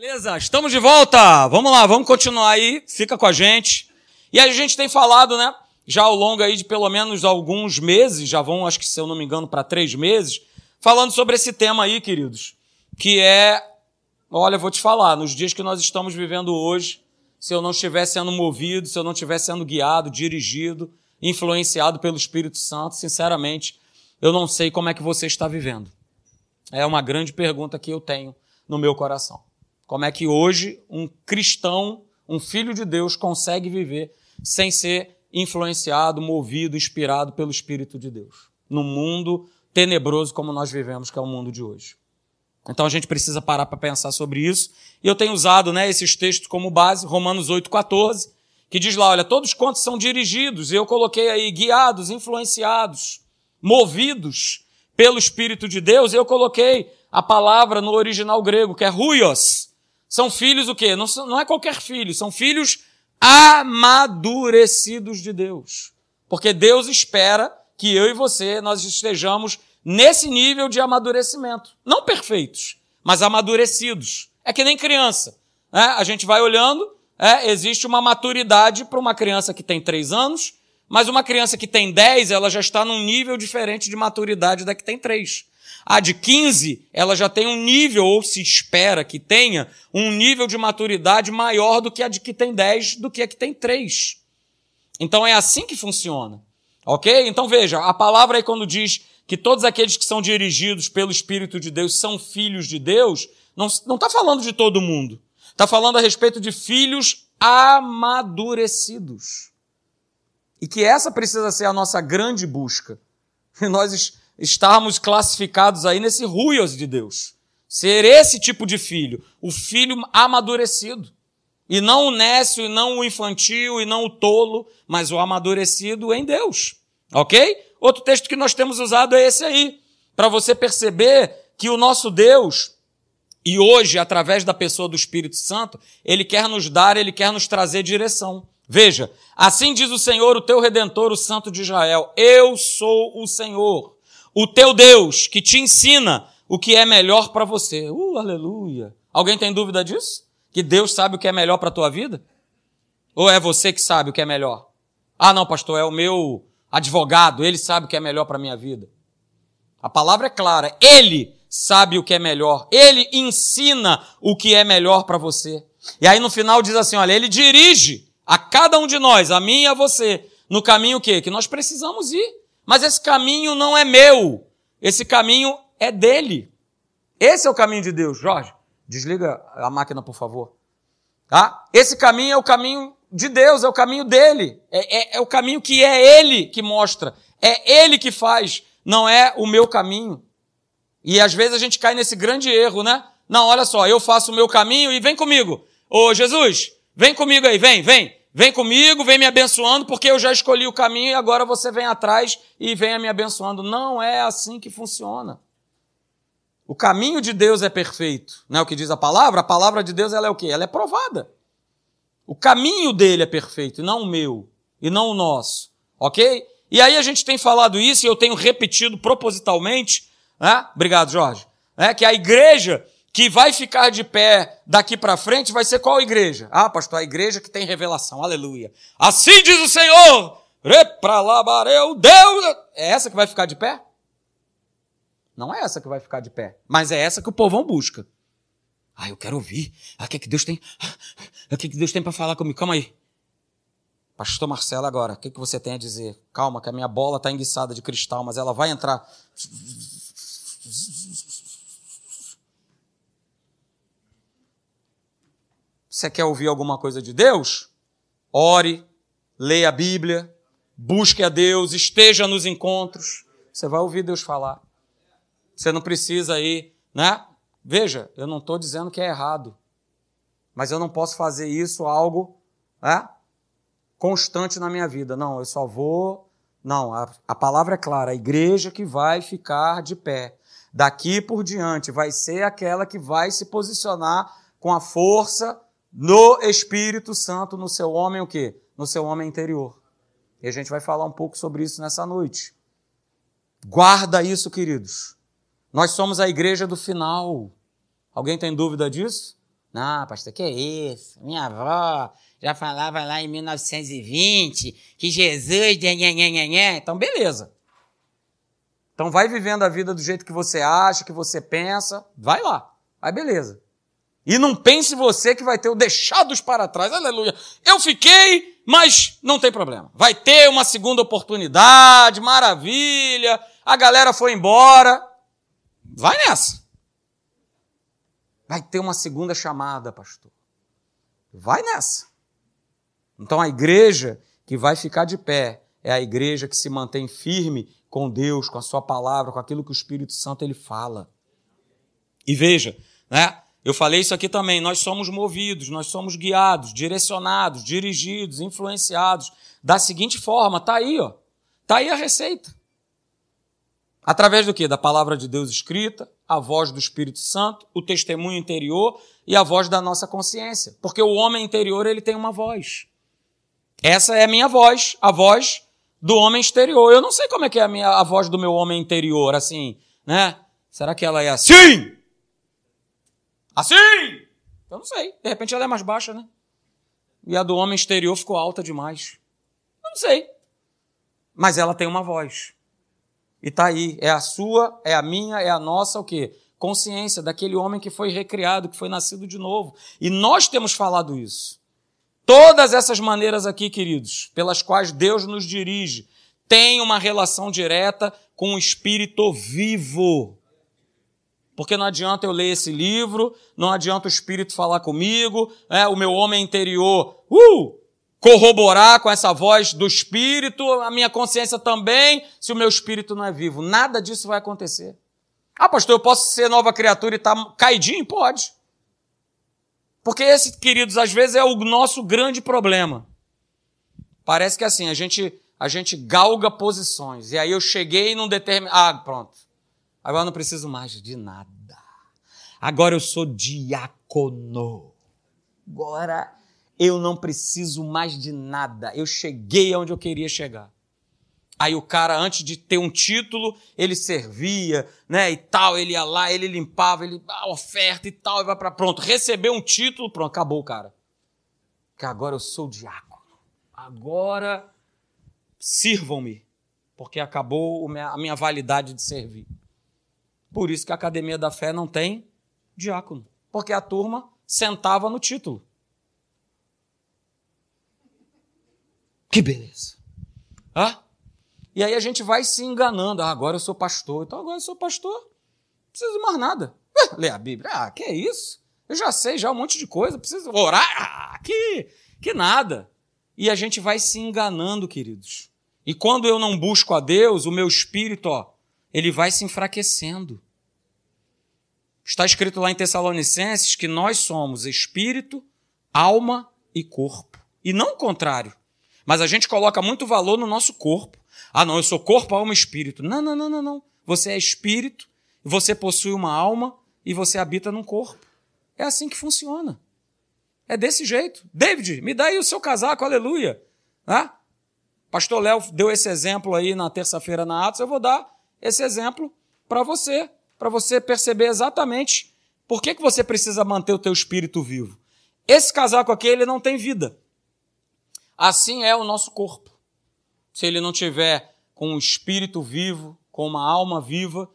Beleza, estamos de volta. Vamos lá, vamos continuar aí. Fica com a gente. E a gente tem falado, né? Já ao longo aí de pelo menos alguns meses, já vão, acho que se eu não me engano, para três meses, falando sobre esse tema aí, queridos, que é, olha, vou te falar, nos dias que nós estamos vivendo hoje, se eu não estiver sendo movido, se eu não estiver sendo guiado, dirigido, influenciado pelo Espírito Santo, sinceramente, eu não sei como é que você está vivendo. É uma grande pergunta que eu tenho no meu coração. Como é que hoje um cristão, um filho de Deus, consegue viver sem ser influenciado, movido, inspirado pelo Espírito de Deus? No mundo tenebroso como nós vivemos, que é o mundo de hoje. Então a gente precisa parar para pensar sobre isso. E eu tenho usado né, esses textos como base, Romanos 8,14, que diz lá: olha, todos quantos são dirigidos, e eu coloquei aí guiados, influenciados, movidos pelo Espírito de Deus, eu coloquei a palavra no original grego, que é ruios, são filhos o quê? Não, não é qualquer filho, são filhos amadurecidos de Deus. Porque Deus espera que eu e você nós estejamos nesse nível de amadurecimento. Não perfeitos, mas amadurecidos. É que nem criança. Né? A gente vai olhando, é, existe uma maturidade para uma criança que tem três anos, mas uma criança que tem dez, ela já está num nível diferente de maturidade da que tem três. A de 15, ela já tem um nível, ou se espera que tenha, um nível de maturidade maior do que a de que tem 10, do que a que tem 3. Então é assim que funciona. Ok? Então veja, a palavra aí quando diz que todos aqueles que são dirigidos pelo Espírito de Deus são filhos de Deus, não está falando de todo mundo. Está falando a respeito de filhos amadurecidos. E que essa precisa ser a nossa grande busca. E nós estarmos classificados aí nesse ruios de Deus. Ser esse tipo de filho, o filho amadurecido. E não o nécio, e não o infantil, e não o tolo, mas o amadurecido em Deus. Ok? Outro texto que nós temos usado é esse aí, para você perceber que o nosso Deus, e hoje, através da pessoa do Espírito Santo, ele quer nos dar, ele quer nos trazer direção. Veja, assim diz o Senhor, o teu redentor, o Santo de Israel: Eu sou o Senhor o teu Deus que te ensina o que é melhor para você. Uh, aleluia. Alguém tem dúvida disso? Que Deus sabe o que é melhor para a tua vida? Ou é você que sabe o que é melhor? Ah, não, pastor, é o meu advogado, ele sabe o que é melhor para a minha vida. A palavra é clara, ele sabe o que é melhor, ele ensina o que é melhor para você. E aí no final diz assim, olha, ele dirige a cada um de nós, a mim e a você, no caminho o quê? Que nós precisamos ir. Mas esse caminho não é meu. Esse caminho é dele. Esse é o caminho de Deus. Jorge, desliga a máquina, por favor. Tá? Esse caminho é o caminho de Deus, é o caminho dele. É, é, é o caminho que é ele que mostra. É ele que faz, não é o meu caminho. E às vezes a gente cai nesse grande erro, né? Não, olha só, eu faço o meu caminho e vem comigo. Ô Jesus, vem comigo aí, vem, vem. Vem comigo, vem me abençoando, porque eu já escolhi o caminho e agora você vem atrás e venha me abençoando. Não é assim que funciona. O caminho de Deus é perfeito, não é o que diz a palavra? A palavra de Deus ela é o quê? Ela é provada. O caminho dele é perfeito, e não o meu, e não o nosso, ok? E aí a gente tem falado isso e eu tenho repetido propositalmente, né? Obrigado, Jorge. É, que a igreja que vai ficar de pé daqui para frente vai ser qual igreja? Ah, pastor, a igreja que tem revelação. Aleluia. Assim diz o Senhor. Repralabareu Deus. É essa que vai ficar de pé? Não é essa que vai ficar de pé, mas é essa que o povão busca. Ah, eu quero ouvir. Ah, o que, é que Deus tem? Ah, o que, é que Deus tem para falar comigo? Calma aí. Pastor Marcelo, agora, o que, é que você tem a dizer? Calma, que a minha bola está enguiçada de cristal, mas ela vai entrar. Você quer ouvir alguma coisa de Deus? Ore, leia a Bíblia, busque a Deus, esteja nos encontros. Você vai ouvir Deus falar. Você não precisa ir, né? Veja, eu não estou dizendo que é errado, mas eu não posso fazer isso algo né, constante na minha vida. Não, eu só vou. Não, a, a palavra é clara: a igreja que vai ficar de pé daqui por diante vai ser aquela que vai se posicionar com a força no Espírito Santo, no seu homem o quê? No seu homem interior. E a gente vai falar um pouco sobre isso nessa noite. Guarda isso, queridos. Nós somos a igreja do final. Alguém tem dúvida disso? Não, pastor, que é isso? Minha avó já falava lá em 1920 que Jesus. Então, beleza. Então, vai vivendo a vida do jeito que você acha, que você pensa. Vai lá. Vai, beleza. E não pense você que vai ter o deixados para trás. Aleluia. Eu fiquei, mas não tem problema. Vai ter uma segunda oportunidade, maravilha. A galera foi embora. Vai nessa. Vai ter uma segunda chamada, pastor. Vai nessa. Então a igreja que vai ficar de pé é a igreja que se mantém firme com Deus, com a sua palavra, com aquilo que o Espírito Santo ele fala. E veja, né? Eu falei isso aqui também, nós somos movidos, nós somos guiados, direcionados, dirigidos, influenciados da seguinte forma, tá aí, ó. Tá aí a receita. Através do que? Da palavra de Deus escrita, a voz do Espírito Santo, o testemunho interior e a voz da nossa consciência. Porque o homem interior, ele tem uma voz. Essa é a minha voz, a voz do homem exterior. Eu não sei como é que é a, minha, a voz do meu homem interior, assim, né? Será que ela é assim? Assim! Eu não sei. De repente ela é mais baixa, né? E a do homem exterior ficou alta demais. Eu não sei. Mas ela tem uma voz. E tá aí. É a sua, é a minha, é a nossa, o quê? Consciência daquele homem que foi recriado, que foi nascido de novo. E nós temos falado isso. Todas essas maneiras aqui, queridos, pelas quais Deus nos dirige, têm uma relação direta com o Espírito vivo. Porque não adianta eu ler esse livro, não adianta o Espírito falar comigo, é, o meu homem interior uh, corroborar com essa voz do Espírito, a minha consciência também, se o meu Espírito não é vivo. Nada disso vai acontecer. Ah, pastor, eu posso ser nova criatura e estar tá caidinho? Pode. Porque esse, queridos, às vezes é o nosso grande problema. Parece que assim, a gente, a gente galga posições. E aí eu cheguei num determinado. Ah, pronto. Agora eu não preciso mais de nada. Agora eu sou diácono. Agora eu não preciso mais de nada. Eu cheguei aonde eu queria chegar. Aí o cara, antes de ter um título, ele servia, né, e tal, ele ia lá, ele limpava, ele a oferta e tal, e vai para pronto, recebeu um título, pronto, acabou o cara. Que agora eu sou diácono. Agora sirvam-me, porque acabou a minha validade de servir. Por isso que a Academia da Fé não tem diácono, porque a turma sentava no título. Que beleza. Ah? E aí a gente vai se enganando. Ah, agora eu sou pastor. Então agora eu sou pastor. Não preciso de mais nada. Ler a Bíblia. Ah, que é isso? Eu já sei já um monte de coisa. Preciso orar. Ah, que, que nada. E a gente vai se enganando, queridos. E quando eu não busco a Deus, o meu espírito, ó, ele vai se enfraquecendo. Está escrito lá em Tessalonicenses que nós somos espírito, alma e corpo. E não o contrário. Mas a gente coloca muito valor no nosso corpo. Ah, não, eu sou corpo, alma e espírito. Não, não, não, não, não. Você é espírito, você possui uma alma e você habita num corpo. É assim que funciona. É desse jeito. David, me dá aí o seu casaco, aleluia. Ah? Pastor Léo deu esse exemplo aí na terça-feira na Atos, eu vou dar esse exemplo para você para você perceber exatamente por que, que você precisa manter o teu espírito vivo. Esse casaco aqui, ele não tem vida. Assim é o nosso corpo. Se ele não tiver com um espírito vivo, com uma alma viva,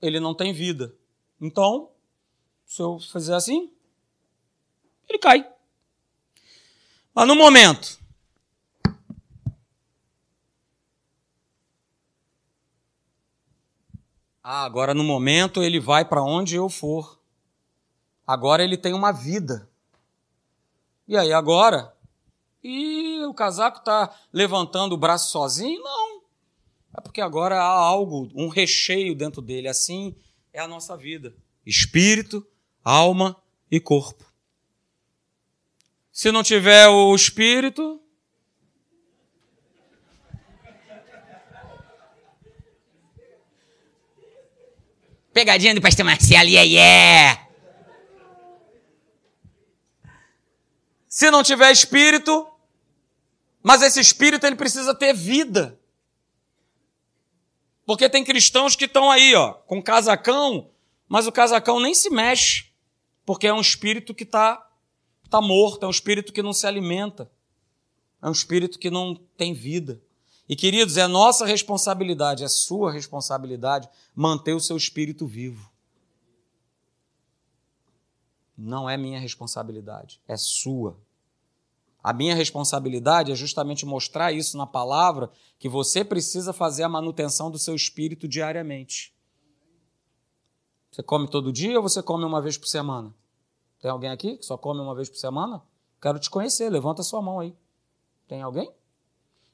ele não tem vida. Então, se eu fizer assim, ele cai. Mas no momento Ah, agora no momento ele vai para onde eu for. Agora ele tem uma vida. E aí agora? E o casaco está levantando o braço sozinho? Não. É porque agora há algo, um recheio dentro dele. Assim é a nossa vida: espírito, alma e corpo. Se não tiver o espírito, Pegadinha do pastor Marcelo, yeah, yeah. Se não tiver espírito, mas esse espírito ele precisa ter vida. Porque tem cristãos que estão aí, ó, com casacão, mas o casacão nem se mexe. Porque é um espírito que está tá morto, é um espírito que não se alimenta, é um espírito que não tem vida. E queridos, é nossa responsabilidade, é sua responsabilidade manter o seu espírito vivo. Não é minha responsabilidade, é sua. A minha responsabilidade é justamente mostrar isso na palavra, que você precisa fazer a manutenção do seu espírito diariamente. Você come todo dia ou você come uma vez por semana? Tem alguém aqui que só come uma vez por semana? Quero te conhecer, levanta sua mão aí. Tem alguém?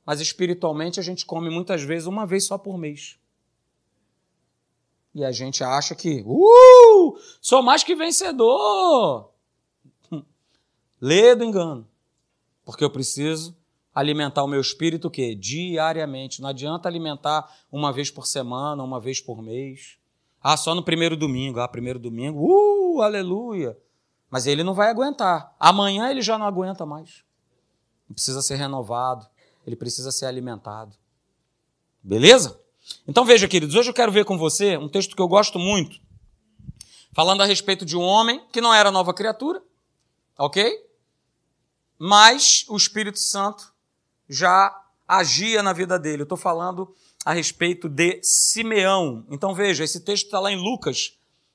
Mas espiritualmente a gente come muitas vezes uma vez só por mês. E a gente acha que, uh, sou mais que vencedor. Lê do engano. Porque eu preciso alimentar o meu espírito o quê? Diariamente. Não adianta alimentar uma vez por semana, uma vez por mês. Ah, só no primeiro domingo. Ah, primeiro domingo, uh, aleluia. Mas ele não vai aguentar. Amanhã ele já não aguenta mais. Precisa ser renovado, ele precisa ser alimentado. Beleza? Então veja, queridos, hoje eu quero ver com você um texto que eu gosto muito, falando a respeito de um homem que não era nova criatura, ok? Mas o Espírito Santo já agia na vida dele. Eu estou falando a respeito de Simeão. Então veja, esse texto está lá em Lucas,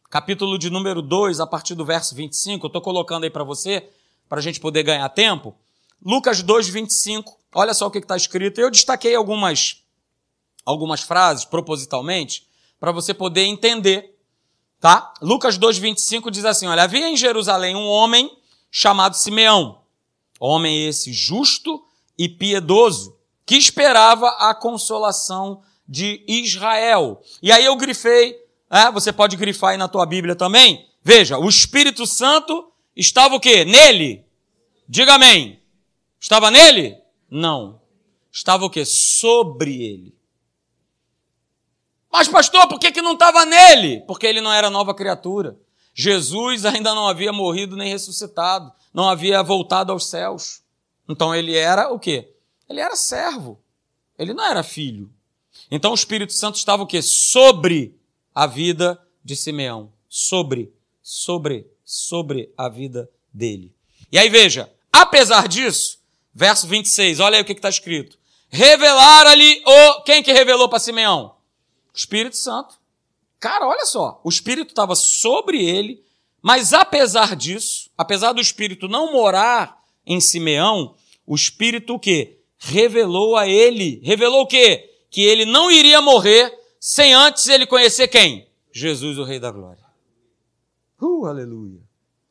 capítulo de número 2, a partir do verso 25. Eu estou colocando aí para você, para a gente poder ganhar tempo. Lucas 2, 25. Olha só o que está escrito. Eu destaquei algumas, algumas frases propositalmente para você poder entender. Tá? Lucas 2, 25 diz assim: Olha, havia em Jerusalém um homem chamado Simeão, homem esse justo e piedoso, que esperava a consolação de Israel. E aí eu grifei, é, você pode grifar aí na tua Bíblia também. Veja, o Espírito Santo estava o quê? Nele. Diga amém. Estava nele? Não. Estava o quê? Sobre ele. Mas, pastor, por que, que não estava nele? Porque ele não era nova criatura. Jesus ainda não havia morrido nem ressuscitado, não havia voltado aos céus. Então ele era o quê? Ele era servo. Ele não era filho. Então o Espírito Santo estava o quê? Sobre a vida de Simeão. Sobre, sobre, sobre a vida dele. E aí veja, apesar disso, Verso 26, olha aí o que está escrito. Revelar-lhe o. Quem que revelou para Simeão? O Espírito Santo. Cara, olha só. O Espírito estava sobre ele, mas apesar disso, apesar do Espírito não morar em Simeão, o Espírito o quê? Revelou a ele. Revelou o quê? Que ele não iria morrer sem antes ele conhecer quem? Jesus, o Rei da Glória. Uh, aleluia.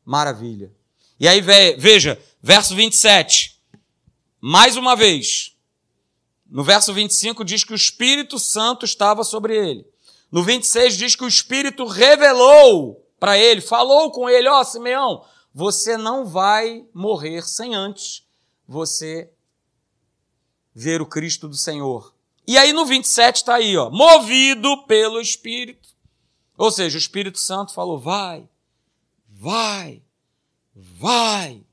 Maravilha. E aí, veja, verso 27. Mais uma vez, no verso 25 diz que o Espírito Santo estava sobre ele. No 26 diz que o Espírito revelou para ele, falou com ele: Ó, oh, Simeão, você não vai morrer sem antes você ver o Cristo do Senhor. E aí no 27 está aí, ó, movido pelo Espírito. Ou seja, o Espírito Santo falou: vai, vai, vai,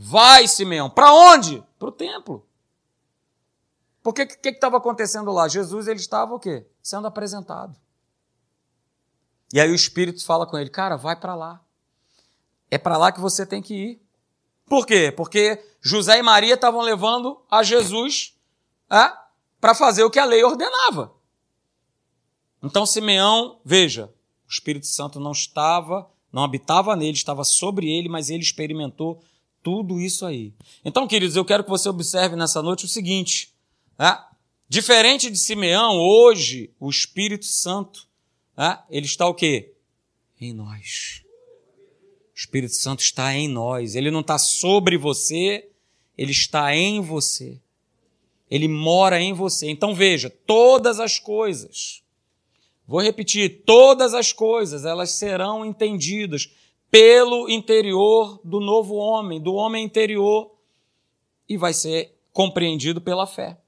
vai, Simeão. Para onde? para o templo. Porque o que estava acontecendo lá? Jesus ele estava o quê? Sendo apresentado. E aí o Espírito fala com ele, cara, vai para lá. É para lá que você tem que ir. Por quê? Porque José e Maria estavam levando a Jesus é, para fazer o que a lei ordenava. Então Simeão, veja, o Espírito Santo não estava, não habitava nele, estava sobre ele, mas ele experimentou tudo isso aí. Então, queridos, eu quero que você observe nessa noite o seguinte: né? diferente de Simeão, hoje o Espírito Santo, né? ele está o quê? Em nós. O Espírito Santo está em nós. Ele não está sobre você, ele está em você. Ele mora em você. Então veja, todas as coisas, vou repetir, todas as coisas, elas serão entendidas pelo interior do novo homem, do homem interior, e vai ser compreendido pela fé.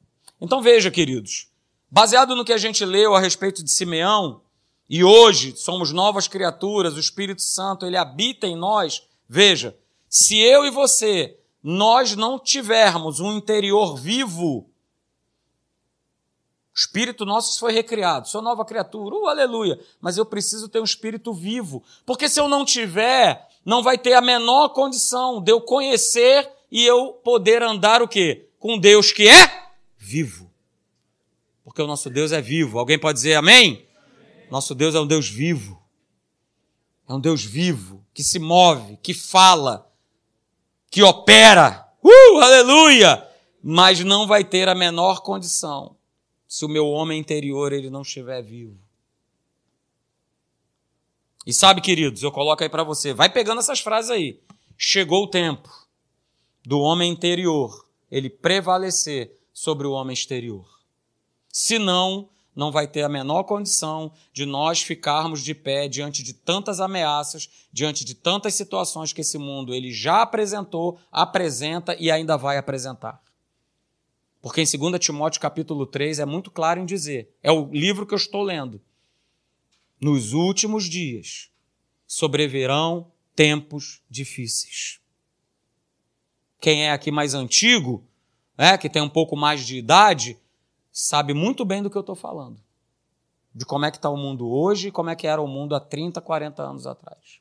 Então veja, queridos, baseado no que a gente leu a respeito de Simeão, e hoje somos novas criaturas, o Espírito Santo, ele habita em nós. Veja, se eu e você, nós não tivermos um interior vivo, o espírito nosso foi recriado, sou nova criatura, uh, aleluia. Mas eu preciso ter um espírito vivo, porque se eu não tiver, não vai ter a menor condição de eu conhecer e eu poder andar o quê? Com Deus que é vivo. Porque o nosso Deus é vivo. Alguém pode dizer amém? Nosso Deus é um Deus vivo. É um Deus vivo, que se move, que fala, que opera. Uh, aleluia! Mas não vai ter a menor condição se o meu homem interior ele não estiver vivo. E sabe, queridos, eu coloco aí para você, vai pegando essas frases aí. Chegou o tempo do homem interior ele prevalecer sobre o homem exterior. Senão, não vai ter a menor condição de nós ficarmos de pé diante de tantas ameaças, diante de tantas situações que esse mundo ele já apresentou, apresenta e ainda vai apresentar. Porque em 2 Timóteo capítulo 3 é muito claro em dizer, é o livro que eu estou lendo. Nos últimos dias sobreverão tempos difíceis. Quem é aqui mais antigo, é, que tem um pouco mais de idade, sabe muito bem do que eu estou falando. De como é que está o mundo hoje e como é que era o mundo há 30, 40 anos atrás.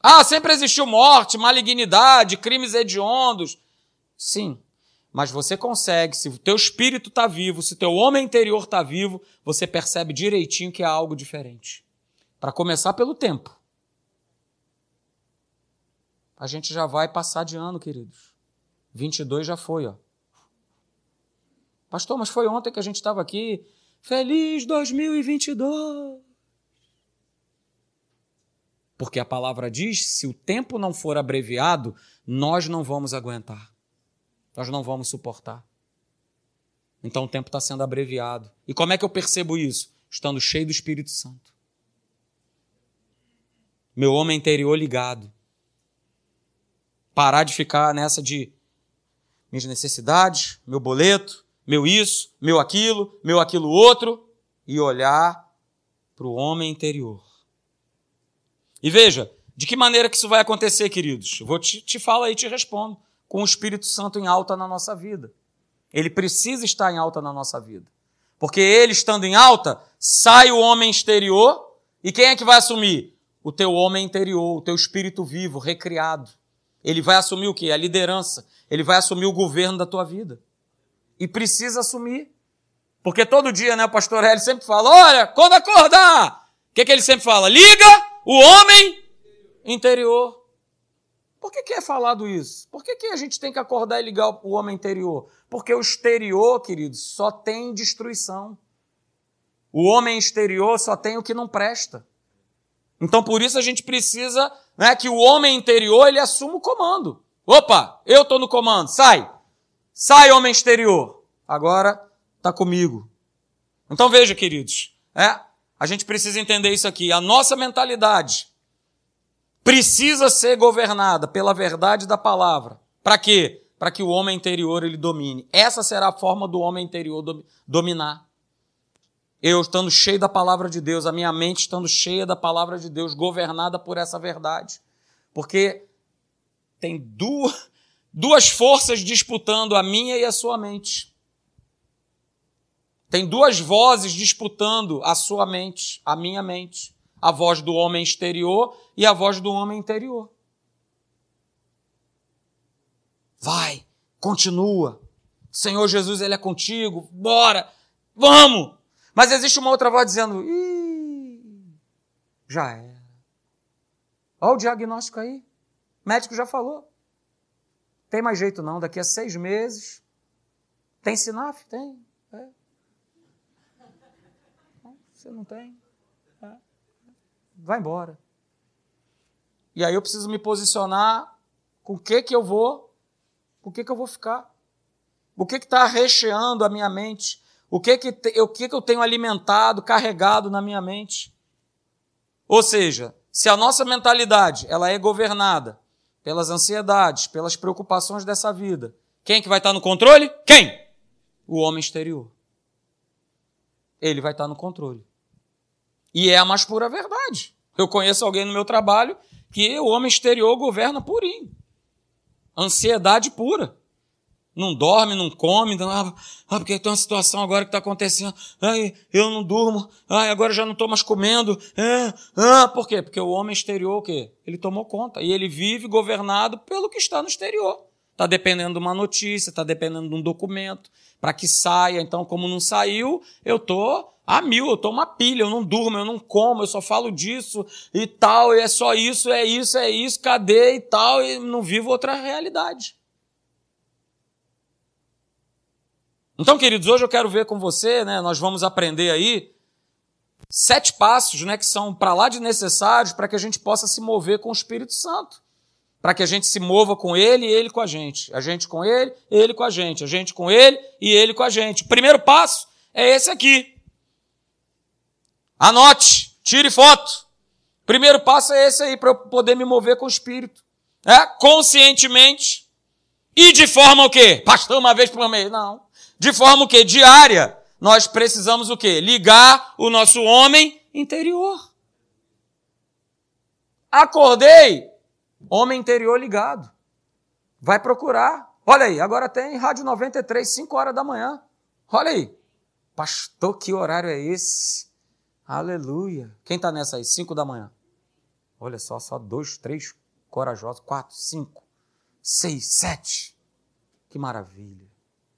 Ah, sempre existiu morte, malignidade, crimes hediondos. Sim, mas você consegue, se o teu espírito está vivo, se o teu homem interior está vivo, você percebe direitinho que há algo diferente. Para começar pelo tempo. A gente já vai passar de ano, queridos. 22 já foi, ó. Pastor, mas foi ontem que a gente estava aqui. Feliz 2022! Porque a palavra diz: se o tempo não for abreviado, nós não vamos aguentar. Nós não vamos suportar. Então o tempo está sendo abreviado. E como é que eu percebo isso? Estando cheio do Espírito Santo. Meu homem interior ligado. Parar de ficar nessa de minhas necessidades, meu boleto, meu isso, meu aquilo, meu aquilo outro, e olhar para o homem interior. E veja, de que maneira que isso vai acontecer, queridos? Eu vou te, te falar e te respondo com o Espírito Santo em alta na nossa vida. Ele precisa estar em alta na nossa vida. Porque ele estando em alta, sai o homem exterior, e quem é que vai assumir? O teu homem interior, o teu espírito vivo, recriado. Ele vai assumir o quê? A liderança. Ele vai assumir o governo da tua vida. E precisa assumir. Porque todo dia, né, o pastor Hélio sempre fala: olha, quando acordar, o que, que ele sempre fala? Liga o homem interior. Por que, que é falado isso? Por que, que a gente tem que acordar e ligar o homem interior? Porque o exterior, queridos, só tem destruição. O homem exterior só tem o que não presta. Então, por isso a gente precisa né, que o homem interior ele assuma o comando. Opa, eu estou no comando, sai. Sai, homem exterior. Agora está comigo. Então veja, queridos, é, a gente precisa entender isso aqui. A nossa mentalidade precisa ser governada pela verdade da palavra. Para quê? Para que o homem interior ele domine. Essa será a forma do homem interior dominar. Eu estando cheio da palavra de Deus, a minha mente estando cheia da palavra de Deus, governada por essa verdade. Porque tem duas, duas forças disputando a minha e a sua mente. Tem duas vozes disputando a sua mente, a minha mente a voz do homem exterior e a voz do homem interior. Vai, continua. Senhor Jesus, Ele é contigo, bora, vamos. Mas existe uma outra voz dizendo: Ih, já era. Olha o diagnóstico aí. O médico já falou. Tem mais jeito não, daqui a seis meses. Tem SINAF? Tem. É. Você não tem vai embora. E aí eu preciso me posicionar com o que que eu vou, com o que que eu vou ficar. O que que está recheando a minha mente? O que que, te, o que que eu tenho alimentado, carregado na minha mente? Ou seja, se a nossa mentalidade ela é governada pelas ansiedades, pelas preocupações dessa vida, quem que vai estar no controle? Quem? O homem exterior. Ele vai estar no controle. E é a mais pura verdade. Eu conheço alguém no meu trabalho que o homem exterior governa purinho. Ansiedade pura. não dorme, não come, não, ah, porque tem uma situação agora que está acontecendo, ai, eu não durmo, ai, agora já não estou mais comendo, é, ah, por quê? Porque o homem exterior, o quê? Ele tomou conta, e ele vive governado pelo que está no exterior. Está dependendo de uma notícia, está dependendo de um documento, para que saia, então como não saiu, eu estou a mil, eu estou uma pilha, eu não durmo, eu não como, eu só falo disso e tal, e é só isso, é isso, é isso, cadê e tal, e não vivo outra realidade. Então, queridos, hoje eu quero ver com você, né? Nós vamos aprender aí sete passos, né, que são para lá de necessários para que a gente possa se mover com o Espírito Santo. Para que a gente se mova com ele e ele com a gente. A gente com ele, ele com a gente. A gente com ele e ele com a gente. O primeiro passo é esse aqui. Anote, tire foto. Primeiro passo é esse aí para eu poder me mover com o Espírito. É, conscientemente e de forma o quê? Pastor, uma vez por mês. Não. De forma o quê? Diária. Nós precisamos o quê? Ligar o nosso homem interior. Acordei, homem interior ligado. Vai procurar. Olha aí, agora tem Rádio 93, 5 horas da manhã. Olha aí. Pastor, que horário é esse? Aleluia. Quem está nessa aí? 5 da manhã. Olha só, só dois, três corajosos. Quatro, cinco, seis, sete. Que maravilha.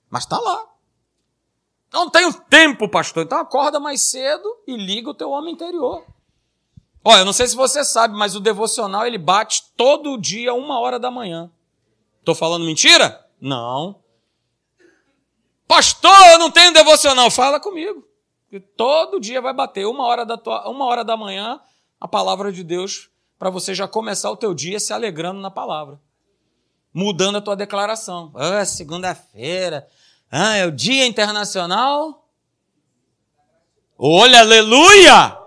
Mas está lá. Não tenho tempo, pastor. Então acorda mais cedo e liga o teu homem interior. Olha, eu não sei se você sabe, mas o devocional ele bate todo dia, uma hora da manhã. Estou falando mentira? Não. Pastor, eu não tenho devocional. Fala comigo. Todo dia vai bater uma hora da, tua, uma hora da manhã a palavra de Deus para você já começar o teu dia se alegrando na palavra. Mudando a tua declaração. Ah, segunda-feira, ah, é o Dia Internacional. Olha, aleluia!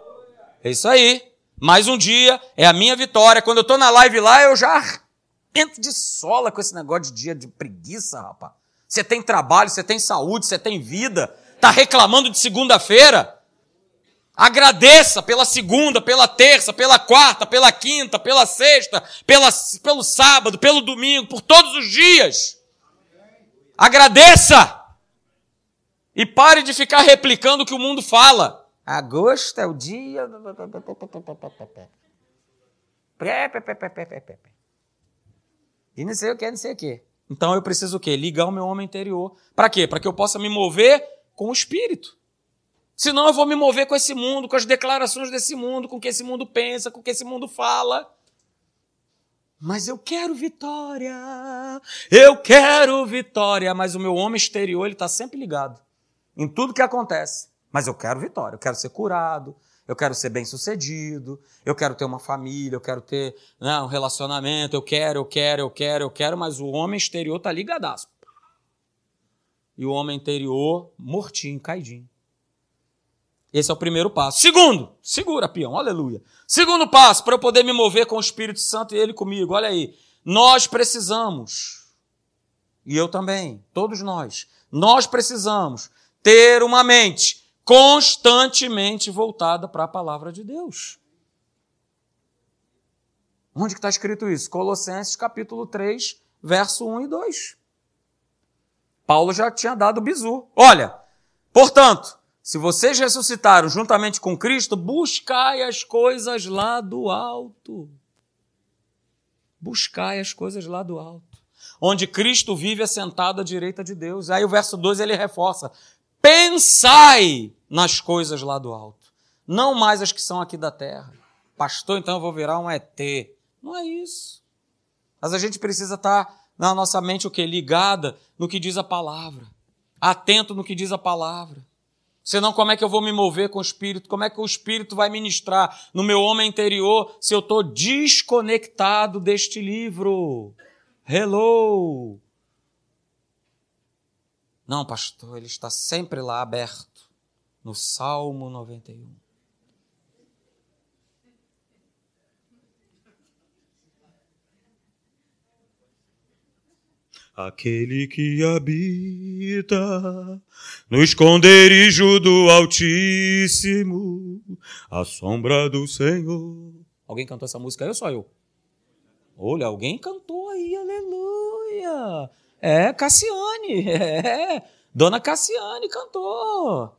É isso aí. Mais um dia, é a minha vitória. Quando eu estou na live lá, eu já entro de sola com esse negócio de dia de preguiça, rapaz. Você tem trabalho, você tem saúde, você tem vida. Tá reclamando de segunda-feira? Agradeça pela segunda, pela terça, pela quarta, pela quinta, pela sexta, pela, pelo sábado, pelo domingo, por todos os dias. Agradeça! E pare de ficar replicando o que o mundo fala. Agosto é o dia. E não sei o que, não sei o que. Então eu preciso o quê? Ligar o meu homem interior. Para quê? Para que eu possa me mover com o Espírito. Senão eu vou me mover com esse mundo, com as declarações desse mundo, com o que esse mundo pensa, com o que esse mundo fala. Mas eu quero vitória, eu quero vitória. Mas o meu homem exterior, ele está sempre ligado em tudo que acontece. Mas eu quero vitória, eu quero ser curado, eu quero ser bem sucedido, eu quero ter uma família, eu quero ter né, um relacionamento, eu quero, eu quero, eu quero, eu quero, mas o homem exterior está ligadaço. E o homem interior mortinho, caidinho. Esse é o primeiro passo. Segundo, segura, peão, aleluia. Segundo passo, para eu poder me mover com o Espírito Santo e ele comigo, olha aí. Nós precisamos, e eu também, todos nós, nós precisamos ter uma mente constantemente voltada para a palavra de Deus. Onde está escrito isso? Colossenses capítulo 3, verso 1 e 2. Paulo já tinha dado o bizu. Olha, portanto, se vocês ressuscitaram juntamente com Cristo, buscai as coisas lá do alto. Buscai as coisas lá do alto. Onde Cristo vive assentado à direita de Deus. Aí o verso 2 ele reforça: Pensai nas coisas lá do alto, não mais as que são aqui da terra. Pastor, então eu vou virar um ET. Não é isso. Mas a gente precisa estar na nossa mente o que ligada no que diz a palavra, atento no que diz a palavra. Senão, como é que eu vou me mover com o Espírito? Como é que o Espírito vai ministrar no meu homem interior se eu estou desconectado deste livro? Hello! Não, pastor, ele está sempre lá aberto, no Salmo 91. Aquele que habita no esconderijo do Altíssimo, a sombra do Senhor. Alguém cantou essa música aí ou só eu? Olha, alguém cantou aí, aleluia! É, Cassiane. É. Dona Cassiane cantou.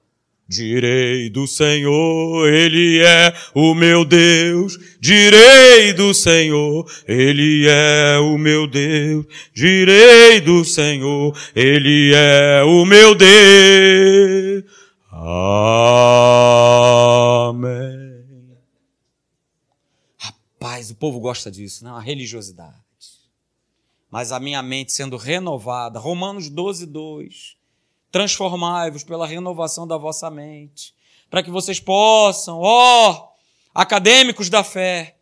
Direi do Senhor, Ele é o meu Deus. Direi do Senhor, Ele é o meu Deus. Direi do Senhor, Ele é o meu Deus. Amém. Rapaz, o povo gosta disso, não? A religiosidade. Mas a minha mente sendo renovada. Romanos 12, 2 transformai-vos pela renovação da vossa mente, para que vocês possam, ó, acadêmicos da fé,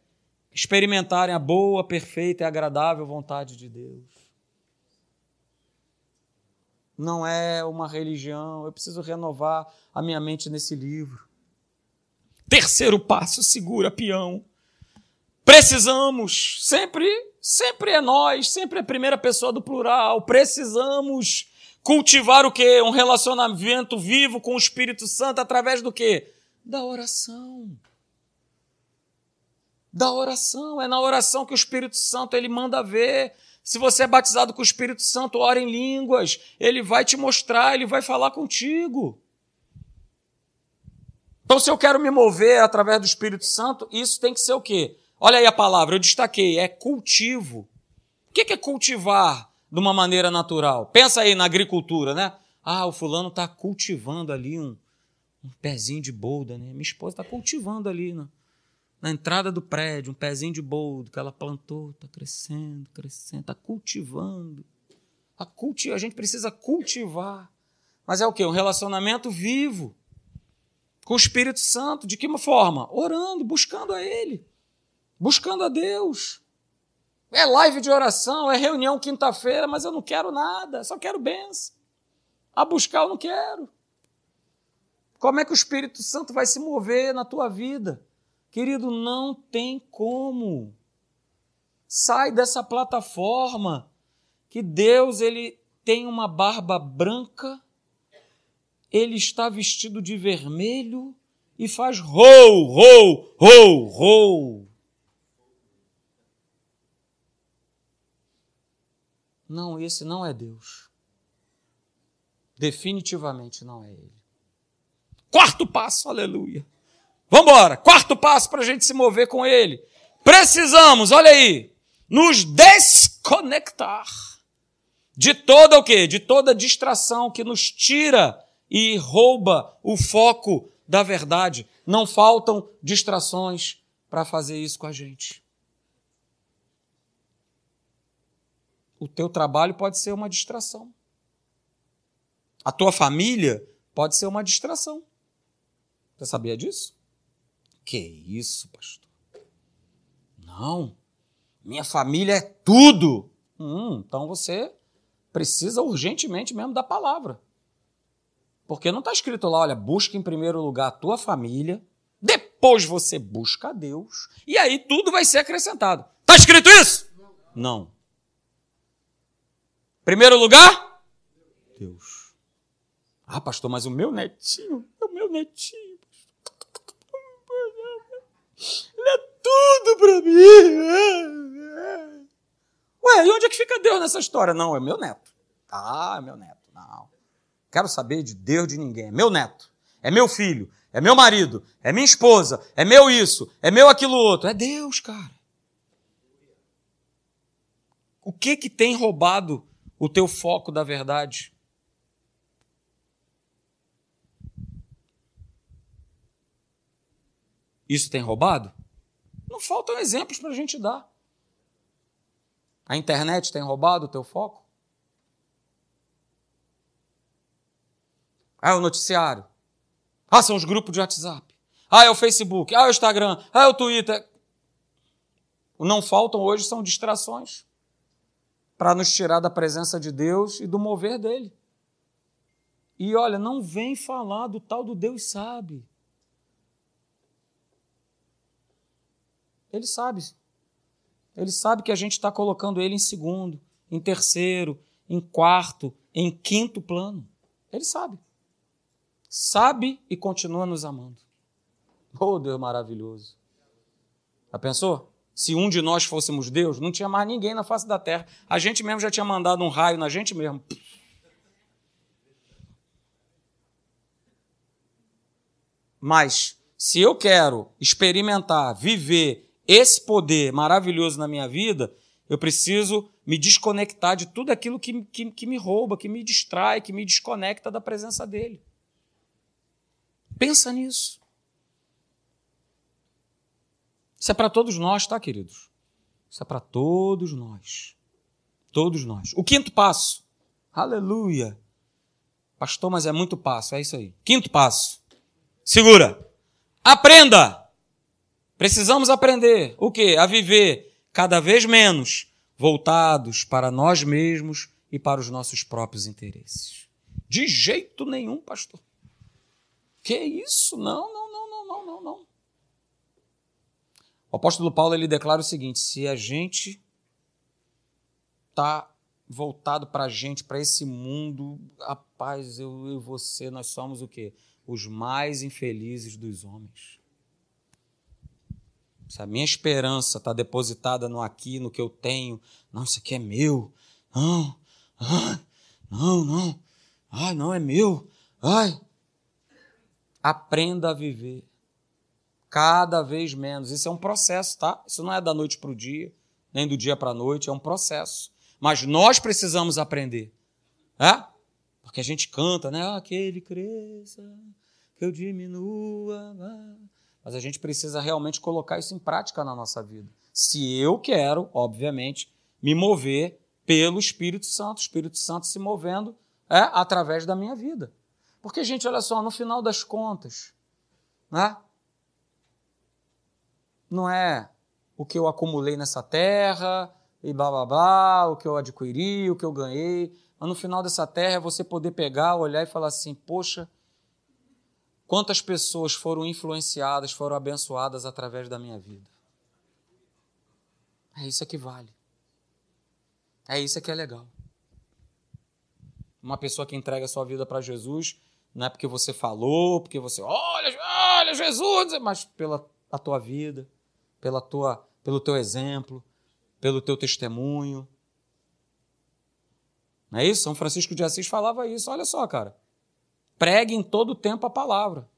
experimentarem a boa, perfeita e agradável vontade de Deus. Não é uma religião, eu preciso renovar a minha mente nesse livro. Terceiro passo, segura, peão. Precisamos, sempre, sempre é nós, sempre é a primeira pessoa do plural. Precisamos Cultivar o quê? Um relacionamento vivo com o Espírito Santo através do quê? Da oração. Da oração. É na oração que o Espírito Santo ele manda ver. Se você é batizado com o Espírito Santo, ora em línguas. Ele vai te mostrar, ele vai falar contigo. Então, se eu quero me mover através do Espírito Santo, isso tem que ser o quê? Olha aí a palavra, eu destaquei, é cultivo. O que é cultivar? De uma maneira natural. Pensa aí na agricultura, né? Ah, o fulano está cultivando ali um, um pezinho de bolda, né? Minha esposa está cultivando ali na, na entrada do prédio um pezinho de boldo que ela plantou, está crescendo, crescendo, está cultivando. A, culti a gente precisa cultivar. Mas é o quê? Um relacionamento vivo com o Espírito Santo. De que forma? Orando, buscando a Ele, buscando a Deus. É live de oração, é reunião quinta-feira, mas eu não quero nada, só quero bênção. A buscar eu não quero. Como é que o Espírito Santo vai se mover na tua vida? Querido, não tem como. Sai dessa plataforma que Deus ele tem uma barba branca, ele está vestido de vermelho e faz rou, rou, rou, rou. Não, esse não é Deus. Definitivamente não é Ele. Quarto passo, aleluia. Vamos embora. Quarto passo para a gente se mover com Ele. Precisamos, olha aí, nos desconectar de toda o quê? De toda distração que nos tira e rouba o foco da verdade. Não faltam distrações para fazer isso com a gente. O teu trabalho pode ser uma distração. A tua família pode ser uma distração. Você sabia disso? Que isso, pastor? Não. Minha família é tudo. Hum, então você precisa urgentemente mesmo da palavra. Porque não está escrito lá, olha, busca em primeiro lugar a tua família, depois você busca a Deus, e aí tudo vai ser acrescentado. Está escrito isso? Não. Primeiro lugar? Deus. Ah, pastor, mas o meu netinho, é o meu netinho. Ele é tudo para mim. Ué, e onde é que fica Deus nessa história? Não, é meu neto. Ah, é meu neto. Não. Quero saber de Deus de ninguém. É meu neto. É meu filho. É meu marido. É minha esposa. É meu isso. É meu aquilo outro. É Deus, cara. O que que tem roubado o teu foco da verdade. Isso tem roubado? Não faltam exemplos para a gente dar. A internet tem roubado o teu foco? Ah, é o noticiário. Ah, são os grupos de WhatsApp. Ah, é o Facebook. Ah, é o Instagram. Ah, é o Twitter. Não faltam hoje são distrações para nos tirar da presença de Deus e do mover dele. E olha, não vem falar do tal do Deus sabe. Ele sabe. Ele sabe que a gente está colocando ele em segundo, em terceiro, em quarto, em quinto plano. Ele sabe. Sabe e continua nos amando. Oh, Deus maravilhoso. Já pensou? Se um de nós fôssemos Deus, não tinha mais ninguém na face da terra. A gente mesmo já tinha mandado um raio na gente mesmo. Mas se eu quero experimentar, viver esse poder maravilhoso na minha vida, eu preciso me desconectar de tudo aquilo que, que, que, me rouba, que me distrai, que me desconecta da presença dele. Pensa nisso. Isso é para todos nós, tá, queridos? Isso é para todos nós. Todos nós. O quinto passo. Aleluia. Pastor, mas é muito passo. É isso aí. Quinto passo. Segura. Aprenda. Precisamos aprender o quê? A viver cada vez menos voltados para nós mesmos e para os nossos próprios interesses. De jeito nenhum, pastor. Que isso? Não, não, não, não, não, não, não. O apóstolo Paulo ele declara o seguinte: se a gente está voltado para a gente, para esse mundo, rapaz, eu e você, nós somos o quê? os mais infelizes dos homens. Se a minha esperança está depositada no aqui, no que eu tenho, não, isso aqui é meu, não, não, não, ai, não é meu, ai. Aprenda a viver cada vez menos. Isso é um processo, tá? Isso não é da noite para o dia, nem do dia para a noite, é um processo. Mas nós precisamos aprender. É? Porque a gente canta, né? Ah, que ele cresça, que eu diminua. Mas a gente precisa realmente colocar isso em prática na nossa vida. Se eu quero, obviamente, me mover pelo Espírito Santo, o Espírito Santo se movendo é através da minha vida. Porque, gente, olha só, no final das contas, né? Não é o que eu acumulei nessa terra e blá blá blá, o que eu adquiri, o que eu ganhei. Mas no final dessa terra é você poder pegar, olhar e falar assim: poxa, quantas pessoas foram influenciadas, foram abençoadas através da minha vida. É isso que vale. É isso que é legal. Uma pessoa que entrega a sua vida para Jesus, não é porque você falou, porque você, olha, olha Jesus, mas pela a tua vida, pela tua, pelo teu exemplo, pelo teu testemunho, não é isso? São Francisco de Assis falava isso. Olha só, cara. Pregue em todo o tempo a palavra.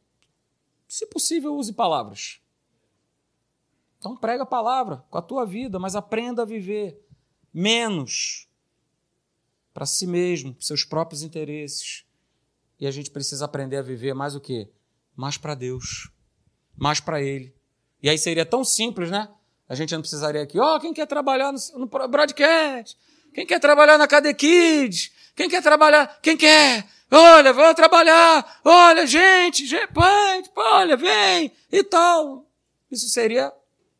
Se possível, use palavras. Então prega a palavra com a tua vida, mas aprenda a viver menos para si mesmo, para seus próprios interesses. E a gente precisa aprender a viver mais o quê? Mais para Deus, mais para Ele. E aí seria tão simples, né? A gente não precisaria aqui, ó, oh, quem quer trabalhar no, no broadcast? Quem quer trabalhar na KD Kids? Quem quer trabalhar? Quem quer? Olha, vamos trabalhar. Olha, gente, gente, olha, vem e tal. Isso seria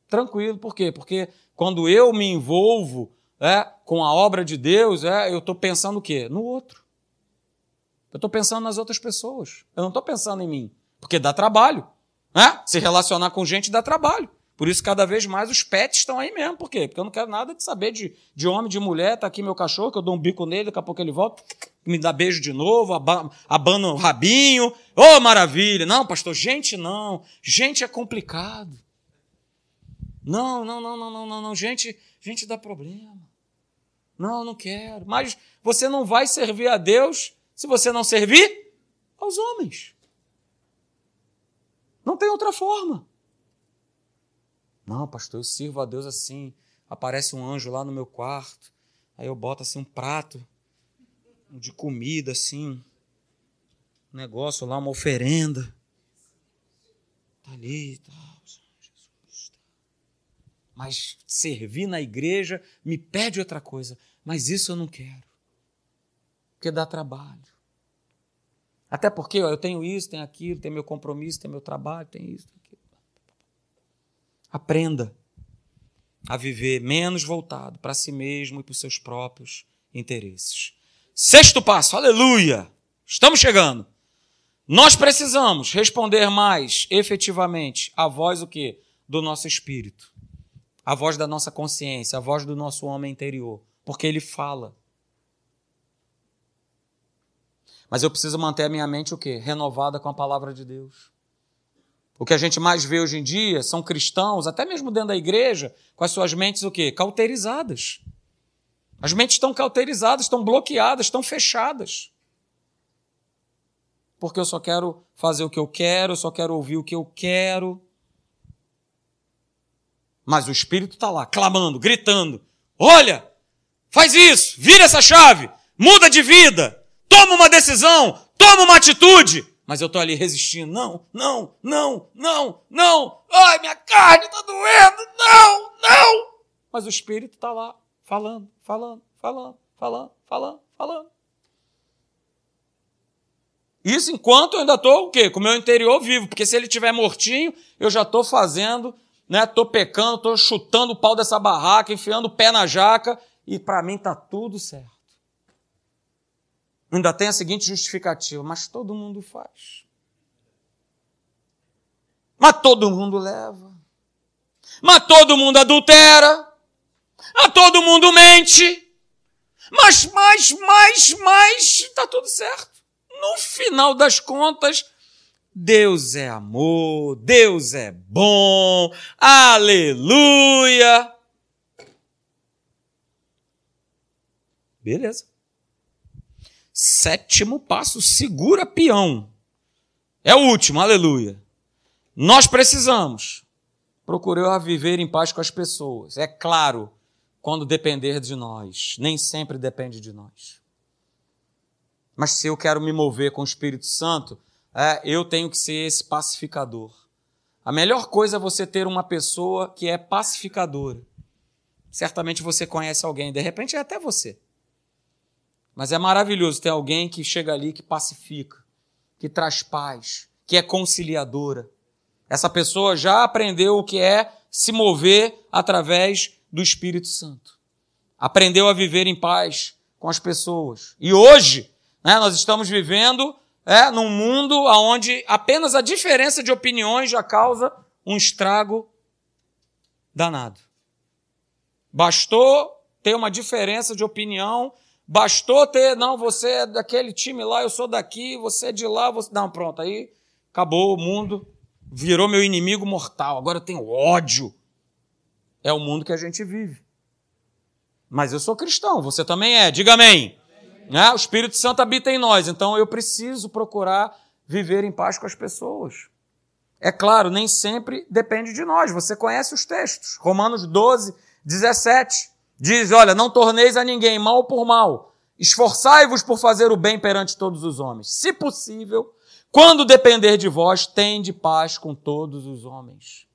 tranquilo. Por quê? Porque quando eu me envolvo é, com a obra de Deus, é, eu estou pensando o quê? No outro. Eu estou pensando nas outras pessoas. Eu não estou pensando em mim. Porque dá trabalho. Né? Se relacionar com gente dá trabalho. Por isso, cada vez mais os pets estão aí mesmo. Por quê? Porque eu não quero nada de saber de, de homem, de mulher. Tá aqui meu cachorro, que eu dou um bico nele, daqui a pouco ele volta, me dá beijo de novo, abana o rabinho. Ô, oh, maravilha! Não, pastor, gente não. Gente é complicado. Não, não, não, não, não, não, não. Gente, gente dá problema. Não, não quero. Mas você não vai servir a Deus se você não servir aos homens. Não tem outra forma. Não, pastor, eu sirvo a Deus assim. Aparece um anjo lá no meu quarto. Aí eu boto assim um prato de comida, assim. Um negócio lá, uma oferenda. Tá ali. Jesus. Tá. Mas servir na igreja me pede outra coisa. Mas isso eu não quero. Porque dá trabalho. Até porque ó, eu tenho isso, tenho aquilo, tenho meu compromisso, tenho meu trabalho, tenho isso, tenho aquilo. Aprenda a viver menos voltado para si mesmo e para os seus próprios interesses. Sexto passo, aleluia! Estamos chegando. Nós precisamos responder mais efetivamente à voz o quê? Do nosso espírito. A voz da nossa consciência, a voz do nosso homem interior, porque ele fala. Mas eu preciso manter a minha mente o quê? Renovada com a palavra de Deus. O que a gente mais vê hoje em dia são cristãos, até mesmo dentro da igreja, com as suas mentes o quê? Cauterizadas. As mentes estão cauterizadas, estão bloqueadas, estão fechadas. Porque eu só quero fazer o que eu quero, só quero ouvir o que eu quero. Mas o Espírito está lá, clamando, gritando: Olha, faz isso, vira essa chave, muda de vida, toma uma decisão, toma uma atitude. Mas eu estou ali resistindo. Não, não, não, não, não. Ai, minha carne está doendo. Não, não. Mas o Espírito está lá, falando, falando, falando, falando, falando, falando. Isso enquanto eu ainda estou o quê? Com o meu interior vivo. Porque se ele estiver mortinho, eu já estou fazendo, né? Estou pecando, estou chutando o pau dessa barraca, enfiando o pé na jaca. E para mim está tudo certo. Ainda tem a seguinte justificativa, mas todo mundo faz. Mas todo mundo leva. Mas todo mundo adultera. Mas todo mundo mente. Mas, mas, mas, mas, está tudo certo. No final das contas, Deus é amor, Deus é bom, aleluia. Beleza. Sétimo passo, segura peão. É o último, aleluia. Nós precisamos procurar viver em paz com as pessoas. É claro, quando depender de nós. Nem sempre depende de nós. Mas se eu quero me mover com o Espírito Santo, é, eu tenho que ser esse pacificador. A melhor coisa é você ter uma pessoa que é pacificadora. Certamente você conhece alguém, de repente é até você. Mas é maravilhoso ter alguém que chega ali, que pacifica, que traz paz, que é conciliadora. Essa pessoa já aprendeu o que é se mover através do Espírito Santo. Aprendeu a viver em paz com as pessoas. E hoje, né, nós estamos vivendo é, num mundo onde apenas a diferença de opiniões já causa um estrago danado. Bastou ter uma diferença de opinião Bastou ter, não, você é daquele time lá, eu sou daqui, você é de lá, você. Não, pronto, aí acabou o mundo, virou meu inimigo mortal. Agora eu tenho ódio. É o mundo que a gente vive. Mas eu sou cristão, você também é, diga amém. amém. Né? O Espírito Santo habita em nós, então eu preciso procurar viver em paz com as pessoas. É claro, nem sempre depende de nós. Você conhece os textos. Romanos 12, 17. Diz: Olha, não torneis a ninguém mal por mal. Esforçai-vos por fazer o bem perante todos os homens. Se possível, quando depender de vós, tende paz com todos os homens.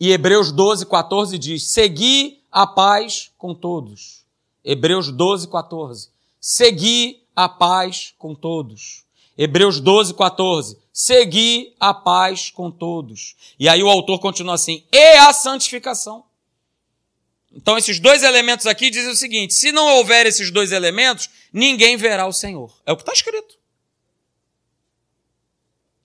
E Hebreus 12, 14 diz: Segui a paz com todos. Hebreus 12, 14. Segui a paz com todos. Hebreus 12, 14. Segui a paz com todos. E aí o autor continua assim: e a santificação. Então, esses dois elementos aqui dizem o seguinte: se não houver esses dois elementos, ninguém verá o Senhor. É o que está escrito.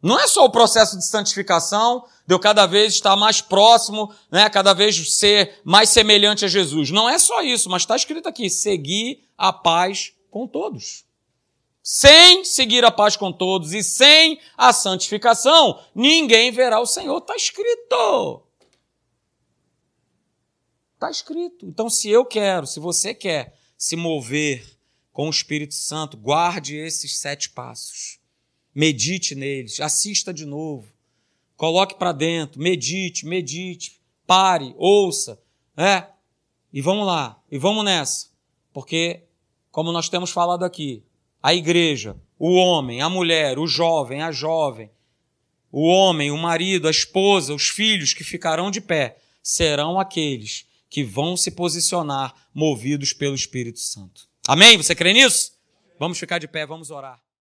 Não é só o processo de santificação, de eu cada vez estar mais próximo, né, cada vez ser mais semelhante a Jesus. Não é só isso, mas está escrito aqui: seguir a paz com todos. Sem seguir a paz com todos e sem a santificação, ninguém verá o Senhor. Está escrito. Está escrito. Então, se eu quero, se você quer se mover com o Espírito Santo, guarde esses sete passos. Medite neles, assista de novo, coloque para dentro, medite, medite, pare, ouça, é, e vamos lá, e vamos nessa, porque, como nós temos falado aqui, a igreja, o homem, a mulher, o jovem, a jovem, o homem, o marido, a esposa, os filhos que ficarão de pé serão aqueles que vão se posicionar movidos pelo Espírito Santo. Amém? Você crê nisso? Vamos ficar de pé, vamos orar.